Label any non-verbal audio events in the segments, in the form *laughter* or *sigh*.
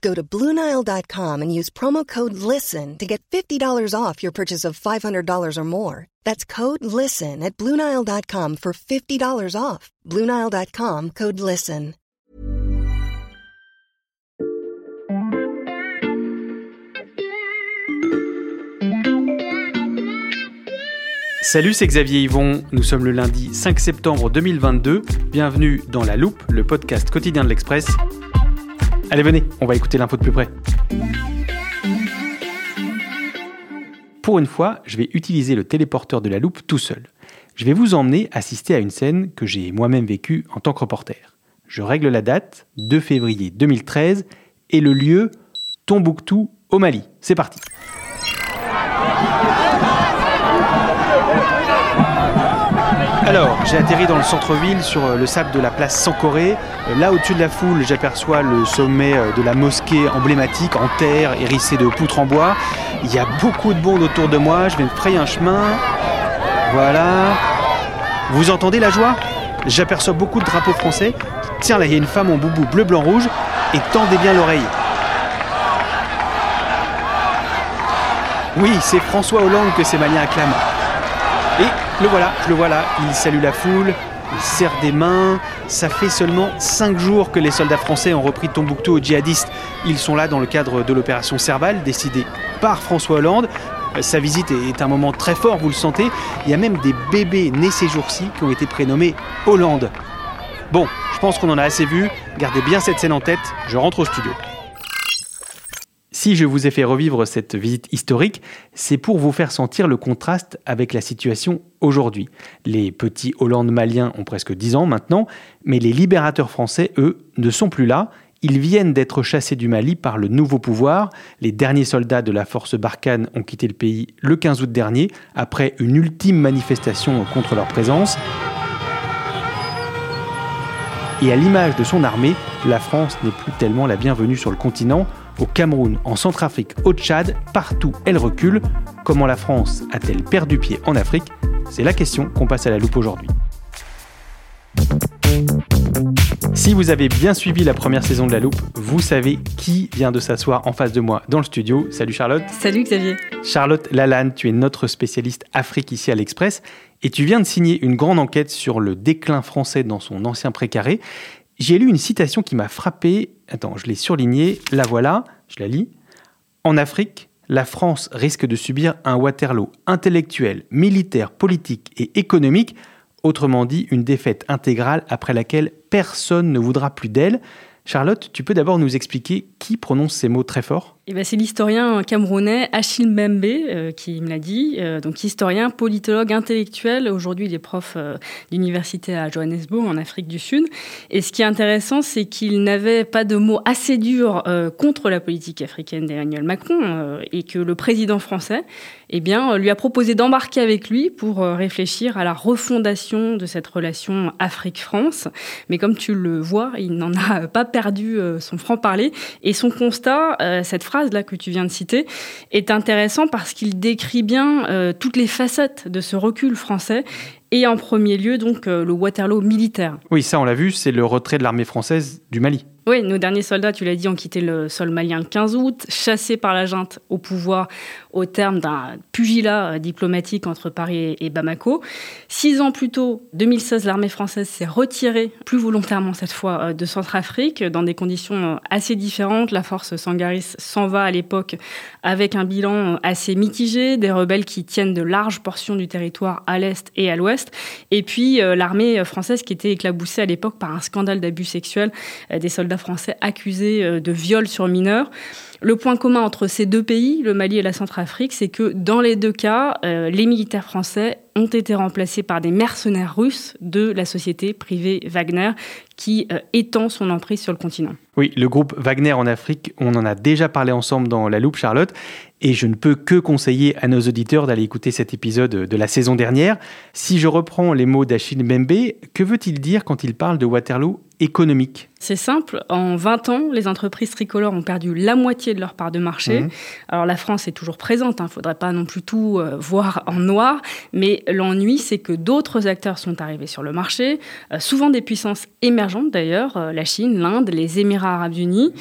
Go to Bluenile.com and use promo code LISTEN to get $50 off your purchase of $500 or more. That's code LISTEN at Bluenile.com for $50 off. Bluenile.com code LISTEN. Salut, c'est Xavier Yvon. Nous sommes le lundi 5 septembre 2022. Bienvenue dans La Loupe, le podcast quotidien de l'Express. Allez, venez, on va écouter l'info de plus près. Pour une fois, je vais utiliser le téléporteur de la loupe tout seul. Je vais vous emmener assister à une scène que j'ai moi-même vécue en tant que reporter. Je règle la date, 2 février 2013, et le lieu, Tombouctou, au Mali. C'est parti. Alors, j'ai atterri dans le centre-ville sur euh, le sable de la place Sankoré. Euh, Là, au-dessus de la foule, j'aperçois le sommet euh, de la mosquée emblématique en terre, hérissée de poutres en bois. Il y a beaucoup de monde autour de moi. Je vais me frayer un chemin. Voilà. Vous entendez la joie? J'aperçois beaucoup de drapeaux français. Tiens, là, il y a une femme en boubou bleu, blanc, rouge. Et tendez bien l'oreille. Oui, c'est François Hollande que ces Maliens acclament. Et le voilà, je le vois là, il salue la foule, il serre des mains. Ça fait seulement 5 jours que les soldats français ont repris Tombouctou aux djihadistes. Ils sont là dans le cadre de l'opération Serval, décidée par François Hollande. Euh, Sa visite est un moment très fort, vous le sentez. Il y a même des bébés nés ces jours-ci qui ont été prénommés Hollande. Bon, je pense qu'on en a assez vu. Gardez bien cette scène en tête, je rentre au studio. Si je vous ai fait revivre cette visite historique, c'est pour vous faire sentir le contraste avec la situation aujourd'hui. Les petits Hollandes maliens ont presque 10 ans maintenant, mais les libérateurs français, eux, ne sont plus là. Ils viennent d'être chassés du Mali par le nouveau pouvoir. Les derniers soldats de la force Barkhane ont quitté le pays le 15 août dernier, après une ultime manifestation contre leur présence. Et à l'image de son armée, la France n'est plus tellement la bienvenue sur le continent. Au Cameroun, en Centrafrique, au Tchad, partout elle recule. Comment la France a-t-elle perdu pied en Afrique? C'est la question qu'on passe à la loupe aujourd'hui. Si vous avez bien suivi la première saison de La Loupe, vous savez qui vient de s'asseoir en face de moi dans le studio. Salut Charlotte. Salut Xavier. Charlotte Lalanne, tu es notre spécialiste Afrique ici à l'Express et tu viens de signer une grande enquête sur le déclin français dans son ancien précaré. J'ai lu une citation qui m'a frappé. Attends, je l'ai surlignée. La voilà, je la lis. En Afrique, la France risque de subir un Waterloo intellectuel, militaire, politique et économique Autrement dit, une défaite intégrale après laquelle personne ne voudra plus d'elle. Charlotte, tu peux d'abord nous expliquer qui prononce ces mots très forts? Eh ben, c'est l'historien camerounais Achille Mbembe euh, qui me l'a dit. Euh, donc historien, politologue, intellectuel. Aujourd'hui, il est prof euh, d'université à Johannesburg, en Afrique du Sud. Et ce qui est intéressant, c'est qu'il n'avait pas de mots assez durs contre la politique africaine d'Emmanuel Macron et que le président français eh bien, lui a proposé d'embarquer avec lui pour réfléchir à la refondation de cette relation Afrique-France. Mais comme tu le vois, il n'en a pas perdu euh, son franc-parler. Et son constat, euh, cette phrase là que tu viens de citer, est intéressant parce qu'il décrit bien euh, toutes les facettes de ce recul français et en premier lieu donc le Waterloo militaire. Oui, ça on l'a vu, c'est le retrait de l'armée française du Mali. Oui, nos derniers soldats, tu l'as dit, ont quitté le sol malien le 15 août, chassés par la junte au pouvoir au terme d'un pugilat euh, diplomatique entre Paris et Bamako. Six ans plus tôt, 2016, l'armée française s'est retirée, plus volontairement cette fois, euh, de Centrafrique, dans des conditions euh, assez différentes. La force Sangaris s'en va à l'époque avec un bilan assez mitigé, des rebelles qui tiennent de larges portions du territoire à l'est et à l'ouest, et puis l'armée française qui était éclaboussée à l'époque par un scandale d'abus sexuels des soldats français accusés euh, de viol sur mineurs. Le point commun entre ces deux pays, le Mali et la Centrafrique, c'est que dans les deux cas, euh, les militaires français ont été remplacés par des mercenaires russes de la société privée Wagner, qui euh, étend son emprise sur le continent. Oui, le groupe Wagner en Afrique, on en a déjà parlé ensemble dans La Loupe, Charlotte, et je ne peux que conseiller à nos auditeurs d'aller écouter cet épisode de la saison dernière. Si je reprends les mots d'Achille Mbembe, que veut-il dire quand il parle de Waterloo économique? C'est simple, en 20 ans, les entreprises tricolores ont perdu la moitié de leur part de marché. Mmh. Alors la France est toujours présente, il hein, ne faudrait pas non plus tout euh, voir en noir, mais l'ennui c'est que d'autres acteurs sont arrivés sur le marché, euh, souvent des puissances émergentes d'ailleurs, euh, la Chine, l'Inde, les Émirats arabes unis.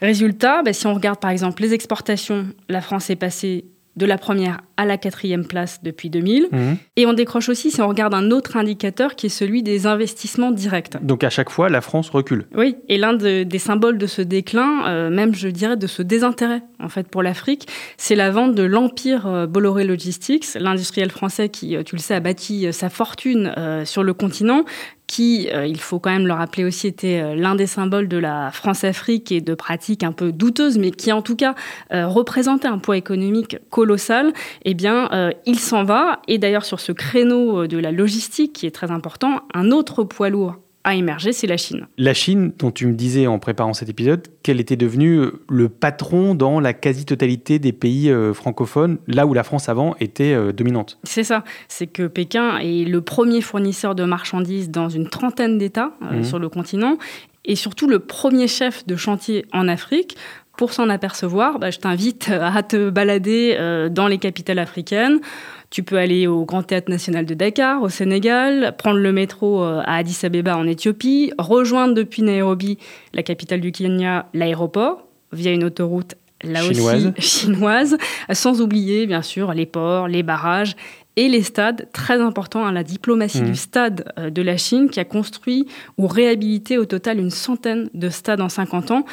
Résultat, bah, si on regarde par exemple les exportations, la France est passée de la première à la quatrième place depuis 2000. Mhm. Et on décroche aussi si on regarde un autre indicateur qui est celui des investissements directs. Donc à chaque fois, la France recule. Oui, et l'un des symboles de ce déclin, euh, même je dirais de ce désintérêt en fait pour l'Afrique, c'est la vente de l'empire euh, Bolloré Logistics, l'industriel français qui, euh, tu le sais, a bâti sa fortune sur le continent, qui, euh, il faut quand même le rappeler aussi, était euh, l'un des symboles de la France-Afrique et de pratiques un peu douteuses, mais qui en tout cas euh, représentait un poids économique colossal, eh bien, il s'en va. Et d'ailleurs, sur ce créneau de la logistique, qui est très important, un autre poids lourd a émergé, c'est la Chine. La Chine, dont tu me disais en préparant cet épisode qu'elle était devenue euh, le patron dans la quasi-totalité des pays euh, francophones, là où la France avant était euh, dominante. C'est ça, c'est que Pékin est le premier fournisseur de marchandises dans une trentaine d'États mmh. sur le continent et surtout le premier chef de chantier en Afrique. Pour s'en apercevoir, bah, je t'invite à te balader dans les capitales africaines. Tu peux aller au Grand Théâtre National de Dakar, au Sénégal, prendre le métro euh, à Addis Abeba en Éthiopie, rejoindre depuis Nairobi, la capitale du Kenya, l'aéroport, via une autoroute là chinoise. aussi *laughs* chinoise, sans oublier bien sûr les ports, les barrages et les stades, très important, à la diplomatie mmh. du stade euh, de la Chine qui a construit ou réhabilité au total une centaine de stades en 50 ans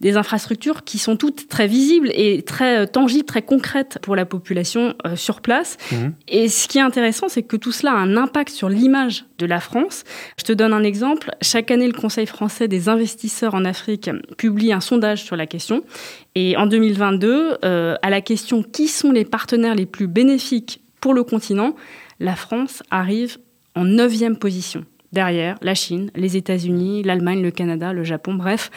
des infrastructures qui sont toutes très visibles et très euh, tangibles, très concrètes pour la population euh, sur place. Mhm. Et ce qui est intéressant, c'est que tout cela a un impact sur l'image de la France. Je te donne un exemple. Chaque année, le Conseil français des investisseurs en Afrique publie un sondage sur la question. Et en 2022, euh, à la question qui sont les partenaires les plus bénéfiques pour le continent, la France arrive en neuvième position derrière la Chine, les États-Unis, l'Allemagne, le Canada, le Japon, bref,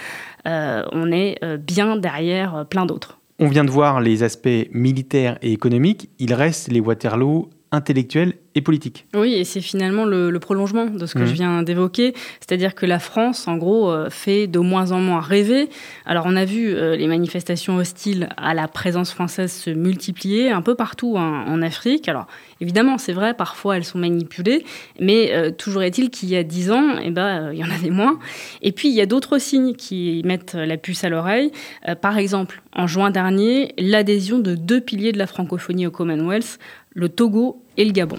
euh, on est euh, bien derrière euh, plein d'autres. On vient de voir les aspects militaires et économiques, il reste les Waterloo intellectuels et politique. Oui, et c'est finalement le, prolongement de ce que je mmh. viens d'évoquer, c'est-à-dire que la France, en gros, euh, fait de moins en moins rêver. Alors on a vu euh, les manifestations hostiles à la présence française se multiplier un peu partout en Afrique. Alors évidemment, c'est vrai, parfois elles sont manipulées, mais euh, toujours est-il qu'il y a dix ans, eh ben, il y en avait moins. Et puis il y a d'autres signes qui mettent la puce à l'oreille. par exemple, en juin dernier, l'adhésion de deux piliers de la francophonie au Commonwealth, le Togo et le Gabon.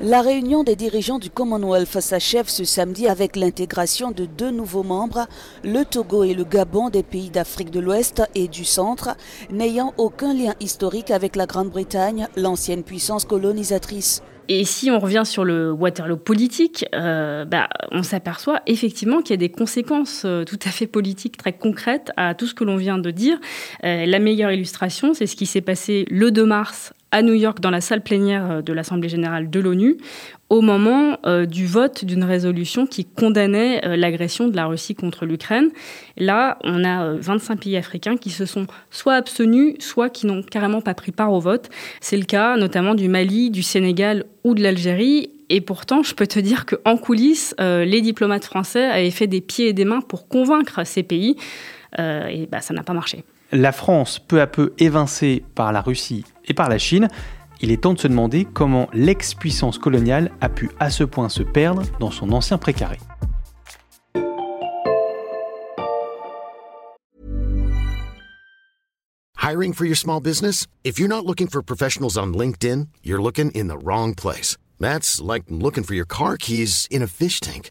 La réunion des dirigeants du Commonwealth s'achève ce samedi avec l'intégration de deux nouveaux membres, le Togo et le Gabon des pays d'Afrique de l'Ouest et du Centre, n'ayant aucun lien historique avec la Grande-Bretagne, l'ancienne puissance colonisatrice. Et si on revient sur le Waterloo politique, euh, bah, on s'aperçoit effectivement qu'il y a des conséquences euh, tout à fait politiques très concrètes à tout ce que l'on vient de dire. Euh, la meilleure illustration, c'est ce qui s'est passé le 2 mars à New York dans la salle plénière euh, de l'Assemblée générale de l'ONU au moment euh, du vote d'une résolution qui condamnait euh, l'agression de la Russie contre l'Ukraine. Là, on a 25 pays africains qui se sont soit abstenus, soit qui n'ont carrément pas pris part au vote. C'est le cas notamment du Mali, du Sénégal ou de l'Algérie. Et pourtant, je peux te dire qu'en coulisses, les diplomates français avaient fait des pieds et des mains pour convaincre ces pays. et bah, ça n'a pas marché la France, peu à peu évincée par la Russie et par la Chine, il est temps de se demander comment l'ex-puissance coloniale a pu à ce point se perdre dans son ancien précaré. Hiring for your small business? If you're not looking for professionals on LinkedIn, you're looking in the wrong place. That's like looking for your car keys in a fish tank.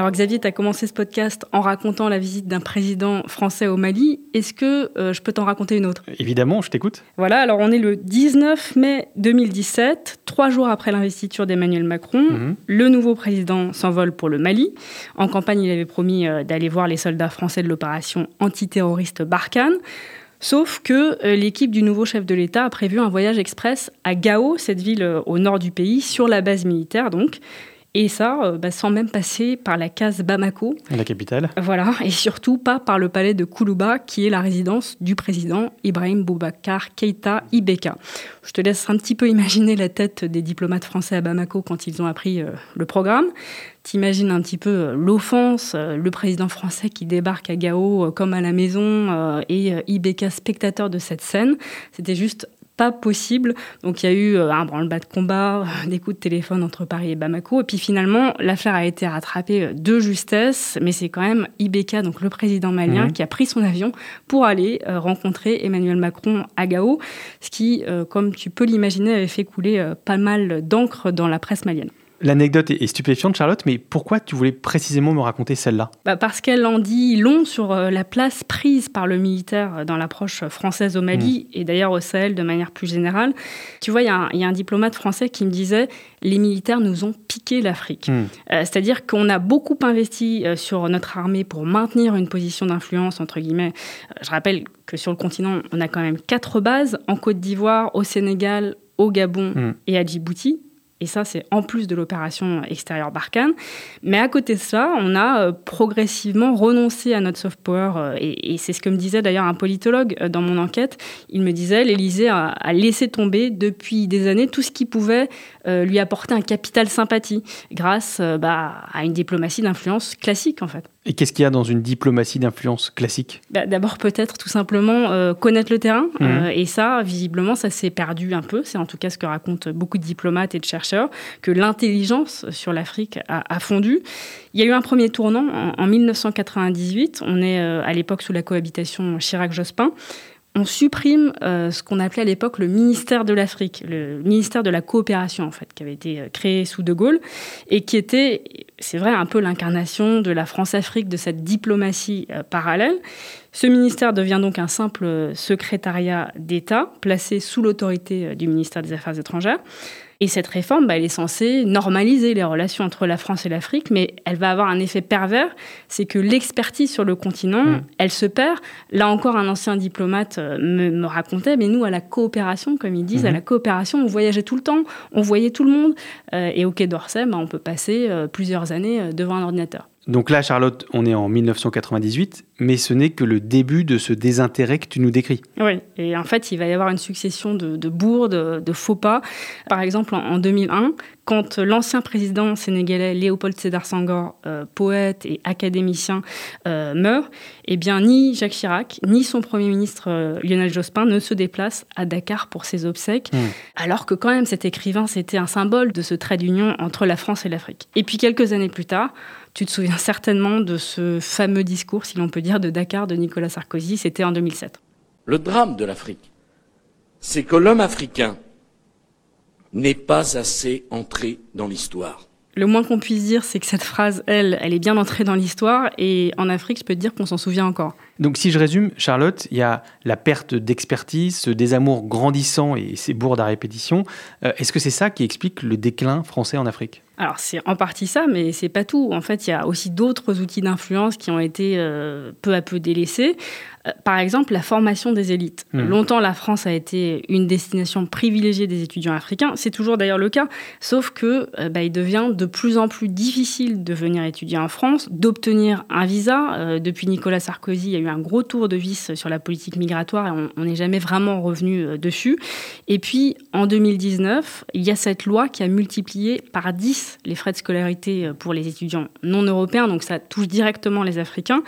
Alors Xavier, tu as commencé ce podcast en racontant la visite d'un président français au Mali. Est-ce que euh, je peux t'en raconter une autre? Évidemment, je t'écoute. Voilà, alors on est le 19 mai 2017, trois jours après l'investiture d'Emmanuel Macron. Mhm. Le nouveau président s'envole pour le Mali. En campagne, il avait promis euh, d'aller voir les soldats français de l'opération antiterroriste Barkhane. Sauf que euh, l'équipe du nouveau chef de l'État a prévu un voyage express à Gao, cette ville au nord du pays, sur la base militaire donc. Et ça, euh, bah, sans même passer par la case Bamako. La capitale. Voilà, et surtout pas par le palais de Koulouba, qui est la résidence du président Ibrahim Boubacar Keïta Ibeka. Je te laisse un petit peu imaginer la tête des diplomates français à Bamako quand ils ont appris euh, le programme. T'imagines un petit peu euh, l'offense, le président français qui débarque à Gao comme à la maison et Ibeka spectateur de cette scène. C'était juste pas possible. Donc il y a eu euh, un branle-bas de combat, *laughs* des coups de téléphone entre Paris et Bamako. Et puis finalement, l'affaire a été rattrapée euh, de justesse, mais c'est quand même Ibeka, donc le président malien, qui a pris son avion pour aller euh, rencontrer Emmanuel Macron à Gao, ce qui, comme tu peux l'imaginer, avait fait couler pas mal d'encre dans la presse malienne. L'anecdote est stupéfiante, Charlotte, mais pourquoi tu voulais précisément me raconter celle-là? Bah, parce qu'elle en dit long sur euh, la place prise par le militaire dans l'approche française au Mali et d'ailleurs au Sahel de manière plus générale. Tu vois, il y, a un- il y a un diplomate français qui me disait les militaires nous ont piqué l'Afrique. Hmm. Euh, C'est-à-dire qu'on a beaucoup investi euh, sur notre armée pour maintenir une position d'influence, entre guillemets. Je rappelle que sur le continent, on a quand même quatre bases en Côte d'Ivoire, au Sénégal, au Gabon Hmm. et à Djibouti. Et ça, c'est en plus de l'opération extérieure Barkhane. Mais à côté de ça, on a euh, progressivement renoncé à notre soft power. euh, et c'est ce que me disait d'ailleurs un politologue euh, dans mon enquête. Il me disait l'Élysée a, a laissé tomber depuis des années tout ce qui pouvait lui apporter un capital sympathie grâce bah, à une diplomatie d'influence classique en fait. Et qu'est-ce qu'il y a dans une diplomatie d'influence classique? Bah, D'abord peut-être tout simplement euh, connaître le terrain. Mhm. Euh, et ça, visiblement, ça s'est perdu un peu. C'est en tout cas ce que racontent beaucoup de diplomates et de chercheurs, que l'intelligence sur l'Afrique a, a fondu. Il y a eu un premier tournant en, en 1998. On est euh, à l'époque sous la cohabitation Chirac-Jospin. On supprime euh, ce qu'on appelait à l'époque le ministère de l'Afrique, le ministère de la coopération en fait, qui avait été euh, créé sous De Gaulle et qui était, c'est vrai, un peu l'incarnation de la France-Afrique, de cette diplomatie euh, parallèle. Ce ministère devient donc un simple secrétariat d'État placé sous l'autorité du ministère des Affaires étrangères. Et cette réforme, bah, elle est censée normaliser les relations entre la France et l'Afrique, mais elle va avoir un effet pervers, c'est que l'expertise sur le continent, Mm. elle se perd. Là encore, un ancien diplomate euh, me, me racontait, mais nous, à la coopération, comme ils disent, à la coopération, on voyageait tout le temps, on voyait tout le monde, euh, et au Quai d'Orsay, bah, on peut passer euh, plusieurs années devant un ordinateur. Donc là, Charlotte, on est en 1998, mais ce n'est que le début de ce désintérêt que tu nous décris. Oui, et en fait, il va y avoir une succession de, de bourdes, de faux pas. Par exemple, en, en 2001, quand l'ancien président sénégalais Léopold Sédar Senghor, euh, poète et académicien, euh, meurt, eh bien, ni Jacques Chirac, ni son premier ministre euh, Lionel Jospin ne se déplacent à Dakar pour ses obsèques, Mm. alors que quand même cet écrivain, c'était un symbole de ce trait d'union entre la France et l'Afrique. Et puis quelques années plus tard, tu te souviens certainement de ce fameux discours, si l'on peut dire, de Dakar de Nicolas Sarkozy, c'était en 2007. Le drame de l'Afrique, c'est que l'homme africain n'est pas assez entré dans l'histoire. Le moins qu'on puisse dire, c'est que cette phrase, elle, elle est bien entrée dans l'histoire. Et en Afrique, je peux te dire qu'on s'en souvient encore. Donc si je résume, Charlotte, il y a la perte d'expertise, ce désamour grandissant et ces bourdes à répétition. Euh, Est-ce que c'est ça qui explique le déclin français en Afrique? Alors c'est en partie ça, mais c'est pas tout. En fait, il y a aussi d'autres outils d'influence qui ont été euh, peu à peu délaissés. Euh, par exemple, la formation des élites. Hmm. Longtemps, la France a été une destination privilégiée des étudiants africains. C'est toujours d'ailleurs le cas, sauf que euh, bah, il devient de plus en plus difficile de venir étudier en France, d'obtenir un visa. Depuis Nicolas Sarkozy, il y a eu un gros tour de vis sur la politique migratoire et on n'est jamais vraiment revenu dessus. Et puis, en 2019, il y a cette loi qui a multiplié par 10 les frais de scolarité pour les étudiants non européens, donc ça touche directement les Africains.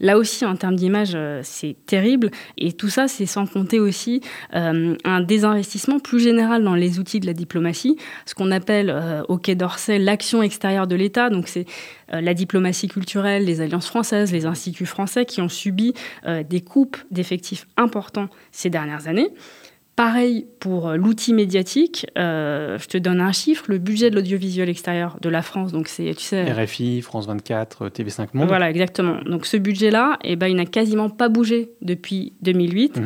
Là aussi, en termes d'image, euh, c'est terrible. Et tout ça, c'est sans compter aussi euh, un désinvestissement plus général dans les outils de la diplomatie, ce qu'on appelle euh, au Quai d'Orsay l'action extérieure de l'État. Donc, c'est la diplomatie culturelle, les alliances françaises, les instituts français qui ont subi des coupes d'effectifs importants ces dernières années. Pareil pour euh, l'outil médiatique. Euh, je te donne un chiffre. Le budget de l'audiovisuel extérieur de la France, donc c'est, tu sais... RFI, France 24, TV5 Monde. Voilà, exactement. Donc ce budget-là, eh ben, il n'a quasiment pas bougé depuis 2008.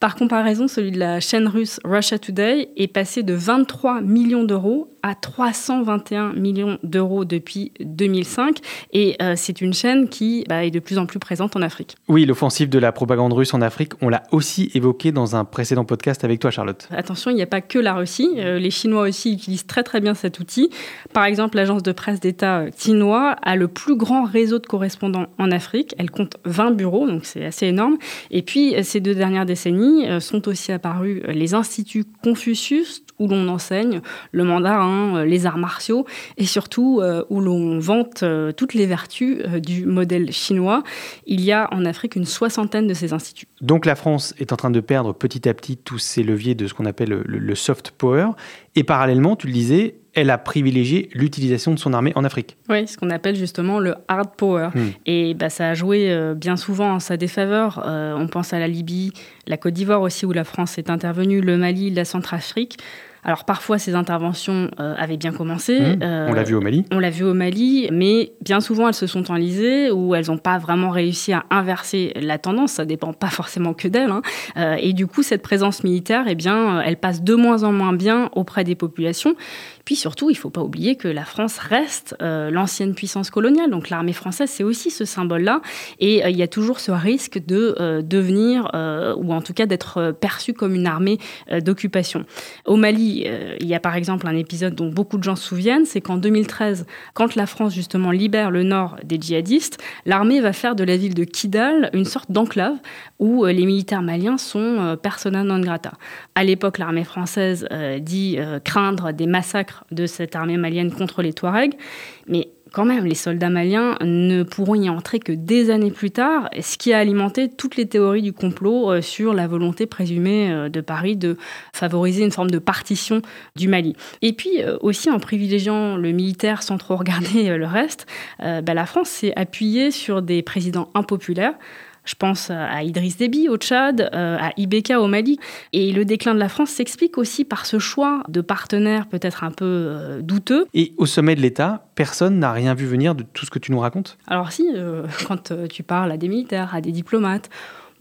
Par comparaison, celui de la chaîne russe Russia Today est passé de 23 millions d'euros à 321 millions d'euros depuis 2005. Et euh, c'est une chaîne qui bah, est de plus en plus présente en Afrique. Oui, l'offensive de la propagande russe en Afrique, on l'a aussi évoqué dans un précédent podcast avec toi, Charlotte. Attention, il n'y a pas que la Russie. Euh, les Chinois aussi utilisent très très bien cet outil. Par exemple, l'agence de presse d'État chinois a le plus grand réseau de correspondants en Afrique. Elle compte 20 bureaux, donc c'est assez énorme. Et puis, ces deux dernières décennies, euh, sont aussi apparus euh, les instituts Confucius, où l'on enseigne le mandarin, euh, les arts martiaux, et surtout où l'on vante toutes les vertus du modèle chinois. Il y a en Afrique une soixantaine de ces instituts. Donc la France est en train de perdre petit à petit tous ces leviers de ce qu'on appelle le soft power, et parallèlement, tu le disais, elle a privilégié l'utilisation de son armée en Afrique. Oui, ce qu'on appelle justement le hard power. Hmm. Et bah, ça a joué euh, bien souvent en sa défaveur. Euh, on pense à la Libye, la Côte d'Ivoire aussi, où la France est intervenue, le Mali, la Centrafrique. Alors parfois ces interventions euh, avaient bien commencé. Mmh. on l'a vu au Mali. On l'a vu au Mali, mais bien souvent elles se sont enlisées ou elles n'ont pas vraiment réussi à inverser la tendance. Ça dépend pas forcément que d'elles. Hein. Euh, et du coup cette présence militaire, eh bien, elle passe de moins en moins bien auprès des populations. Puis surtout, il ne faut pas oublier que la France reste euh, l'ancienne puissance coloniale. Donc l'armée française, c'est aussi ce symbole-là. Et il y a toujours ce risque de devenir, ou en tout cas d'être perçu comme une armée d'occupation. Au Mali, euh, il y a par exemple un épisode dont beaucoup de gens se souviennent, c'est qu'en 2013, quand la France justement libère le nord des djihadistes, l'armée va faire de la ville de Kidal une sorte d'enclave où euh, les militaires maliens sont euh, persona non grata. À l'époque, l'armée française dit craindre des massacres de cette armée malienne contre les Touaregs, mais quand même, les soldats maliens ne pourront y entrer que des années plus tard, ce qui a alimenté toutes les théories du complot euh, sur la volonté présumée euh, de Paris de favoriser une forme de partition du Mali. Et puis euh, aussi en privilégiant le militaire sans trop regarder le reste, bah, la France s'est appuyée sur des présidents impopulaires je pense à Idriss Déby au Tchad, euh, à Ibeka au Mali. Et le déclin de la France s'explique aussi par ce choix de partenaires peut-être un peu euh, douteux. Et au sommet de l'État, personne n'a rien vu venir de tout ce que tu nous racontes? Alors si, euh, *laughs* quand tu parles à des militaires, à des diplomates,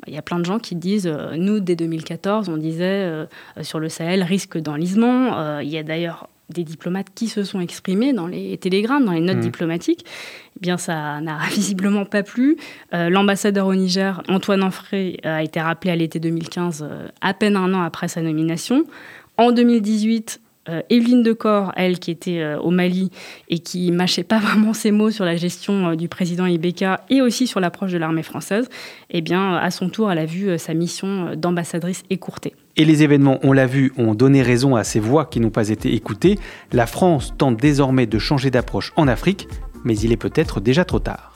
il y a plein de gens qui disent, nous, dès 2014, on disait sur le Sahel, risque d'enlisement. il y a d'ailleurs des diplomates qui se sont exprimés dans les télégrammes, dans les notes mmh. diplomatiques, eh bien ça n'a *laughs* visiblement pas plu. Euh, l'ambassadeur au Niger, Antoine Anfray, a été rappelé à l'été 2015, euh, à peine un an après sa nomination. En 2018, euh, Evelyne Decor, elle qui était au Mali et qui mâchait pas *laughs* vraiment ses mots sur la gestion du président Ibeka et aussi sur l'approche de l'armée française, eh bien, à son tour, elle a vu sa mission d'ambassadrice écourtée. Et les événements, on l'a vu, ont donné raison à ces voix qui n'ont pas été écoutées. La France tente désormais de changer d'approche en Afrique, mais il est peut-être déjà trop tard.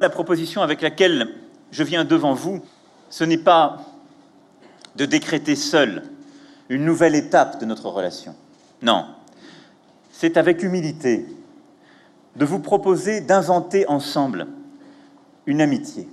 La proposition avec laquelle je viens devant vous, ce n'est pas de décréter seul une nouvelle étape de notre relation. Non, c'est avec humilité de vous proposer d'inventer ensemble une amitié,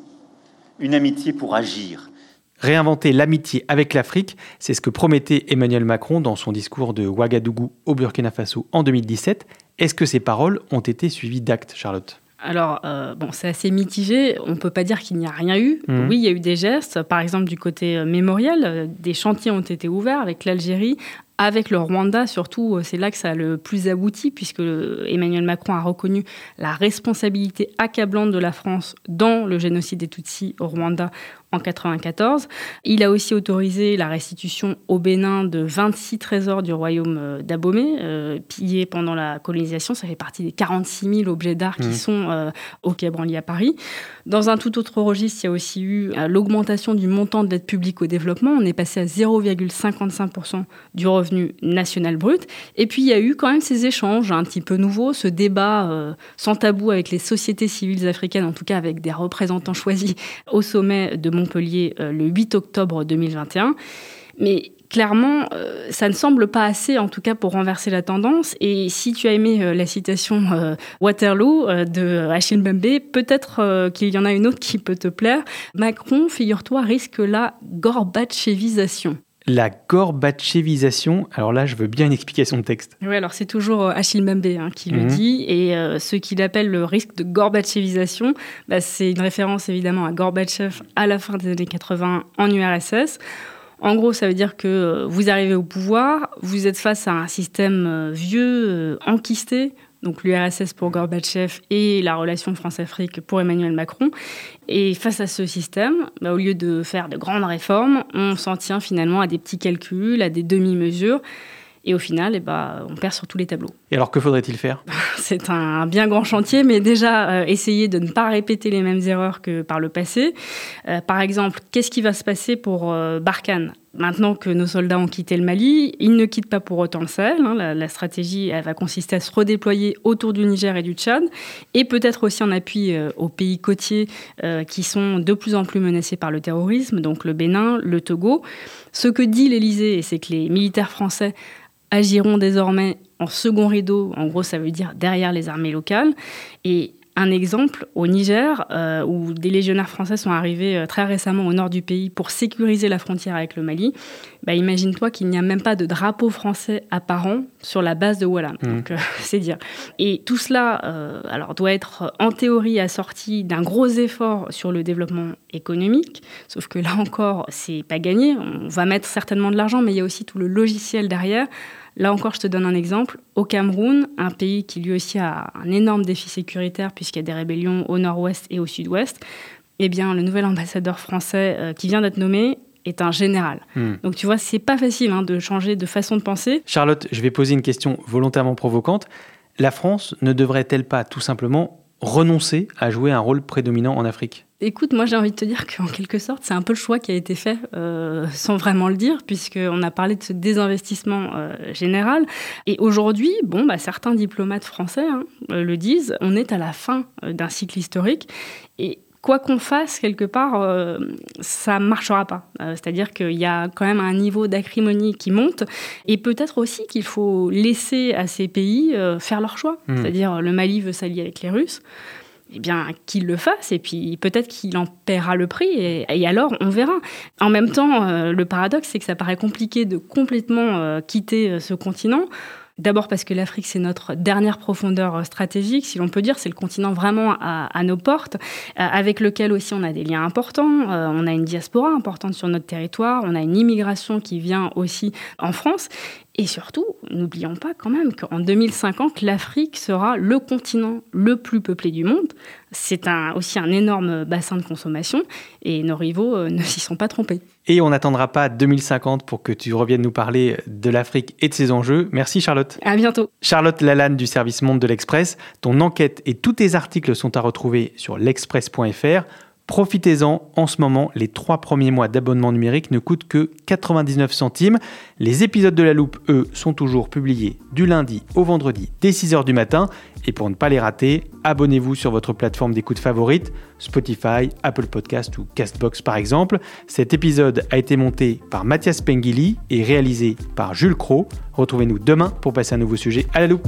une amitié pour agir. Réinventer l'amitié avec l'Afrique, c'est ce que promettait Emmanuel Macron dans son discours de Ouagadougou au Burkina Faso en 2017. Est-ce que ces paroles ont été suivies d'actes, Charlotte? Alors, euh, bon, c'est assez mitigé. On ne peut pas dire qu'il n'y a rien eu. Mhm. Oui, il y a eu des gestes. Par exemple, du côté euh, mémorial, des chantiers ont été ouverts avec l'Algérie, avec le Rwanda, surtout, euh, c'est là que ça a le plus abouti, puisque Emmanuel Macron a reconnu la responsabilité accablante de la France dans le génocide des Tutsis au Rwanda en 1994. Il a aussi autorisé la restitution au Bénin de 26 trésors du royaume euh, d'Abomey, euh, pillés pendant la colonisation. Ça fait partie des 46 000 objets d'art qui Mhm. sont euh, au Quai Branly à Paris. Dans un tout autre registre, il y a aussi eu euh, l'augmentation du montant de l'aide publique au développement. On est passé à 0,55% du revenu national brut. Et puis, il y a eu quand même ces échanges un petit peu nouveaux, ce débat sans tabou avec les sociétés civiles africaines, en tout cas avec des représentants choisis au sommet de Montpellier euh, le 8 octobre 2021. Mais clairement, euh, ça ne semble pas assez, en tout cas, pour renverser la tendance. Et si tu as aimé euh, la citation Waterloo de Achille Mbembe, peut-être qu'il y en a une autre qui peut te plaire. Macron, figure-toi, risque la gorbatchevisation. La gorbatchevisation, alors là, je veux bien une explication de texte. Oui, alors c'est toujours euh, Achille Mbembe hein, qui le Mhm. dit, et euh, ce qu'il appelle le risque de Gorbatchevisation, bah, c'est une référence évidemment à Gorbatchev à la fin des années 80 en URSS. En gros, ça veut dire que euh, vous arrivez au pouvoir, vous êtes face à un système vieux, enquisté, donc l'URSS pour Gorbatchev et la relation France-Afrique pour Emmanuel Macron. Et face à ce système, bah, au lieu de faire de grandes réformes, on s'en tient finalement à des petits calculs, à des demi-mesures. Et au final, eh ben, on perd sur tous les tableaux. Et alors, que faudrait-il faire? *laughs* C'est un bien grand chantier, mais déjà, euh, essayer de ne pas répéter les mêmes erreurs que par le passé. Euh, par exemple, qu'est-ce qui va se passer pour euh, Barkhane? Maintenant que nos soldats ont quitté le Mali, ils ne quittent pas pour autant le Sahel. hein. La, stratégie va consister à se redéployer autour du Niger et du Tchad, et peut-être aussi en appui euh, aux pays côtiers euh, qui sont de plus en plus menacés par le terrorisme, donc le Bénin, le Togo. Ce que dit l'Élysée, c'est que les militaires français agiront désormais en second rideau. En gros, ça veut dire derrière les armées locales. Et un exemple au Niger, euh, où des légionnaires français sont arrivés euh, très récemment au nord du pays pour sécuriser la frontière avec le Mali. Bah, Imagine-toi qu'il n'y a même pas de drapeau français apparent sur la base de. Mhm. Donc, euh, *laughs* c'est dire. Et tout cela, euh, alors, doit être en théorie assorti d'un gros effort sur le développement économique. Sauf que là encore, c'est pas gagné. On va mettre certainement de l'argent, mais il y a aussi tout le logiciel derrière. Là encore, je te donne un exemple. Au Cameroun, un pays qui lui aussi a un énorme défi sécuritaire puisqu'il y a des rébellions au nord-ouest et au sud-ouest, eh bien, le nouvel ambassadeur français euh, qui vient d'être nommé est un général. Hmm. Donc tu vois, c'est pas facile hein, de changer de façon de penser. Charlotte, je vais poser une question volontairement provocante. La France ne devrait-elle pas tout simplement renoncer à jouer un rôle prédominant en Afrique? Écoute, moi j'ai envie de te dire qu'en quelque sorte, c'est un peu le choix qui a été fait, euh, sans vraiment le dire, puisqu'on a parlé de ce désinvestissement euh, général. Et aujourd'hui, bon, bah, certains diplomates français hein, euh, le disent, on est à la fin d'un cycle historique. Et quoi qu'on fasse, quelque part, euh, ça ne marchera pas. Euh, C'est-à-dire qu'il y a quand même un niveau d'acrimonie qui monte. Et peut-être aussi qu'il faut laisser à ces pays euh, faire leur choix. Hmm. C'est-à-dire le Mali veut s'allier avec les Russes eh bien, qu'il le fasse, et puis peut-être qu'il en paiera le prix, et, alors on verra. En même temps, euh, le paradoxe, c'est que ça paraît compliqué de complètement euh, quitter euh, ce continent. D'abord parce que l'Afrique, c'est notre dernière profondeur stratégique, si l'on peut dire, c'est le continent vraiment à, nos portes, avec lequel aussi on a des liens importants, on a une diaspora importante sur notre territoire, on a une immigration qui vient aussi en France, et surtout, n'oublions pas quand même qu'en 2050, l'Afrique sera le continent le plus peuplé du monde. C'est un, aussi un énorme bassin de consommation et nos rivaux euh, ne s'y sont pas trompés. Et on n'attendra pas 2050 pour que tu reviennes nous parler de l'Afrique et de ses enjeux. Merci Charlotte. À bientôt. Charlotte Lalanne du service Monde de l'Express. Ton enquête et tous tes articles sont à retrouver sur l'express.fr. Profitez-en, en ce moment, les trois premiers mois d'abonnement numérique ne coûtent que 99 centimes. Les épisodes de la loupe, eux, sont toujours publiés du lundi au vendredi dès 6h du matin. Et pour ne pas les rater, abonnez-vous sur votre plateforme d'écoute favorite, Spotify, Apple Podcast ou Castbox par exemple. Cet épisode a été monté par Mathias Pengili et réalisé par Jules Cro. Retrouvez-nous demain pour passer un nouveau sujet à la loupe.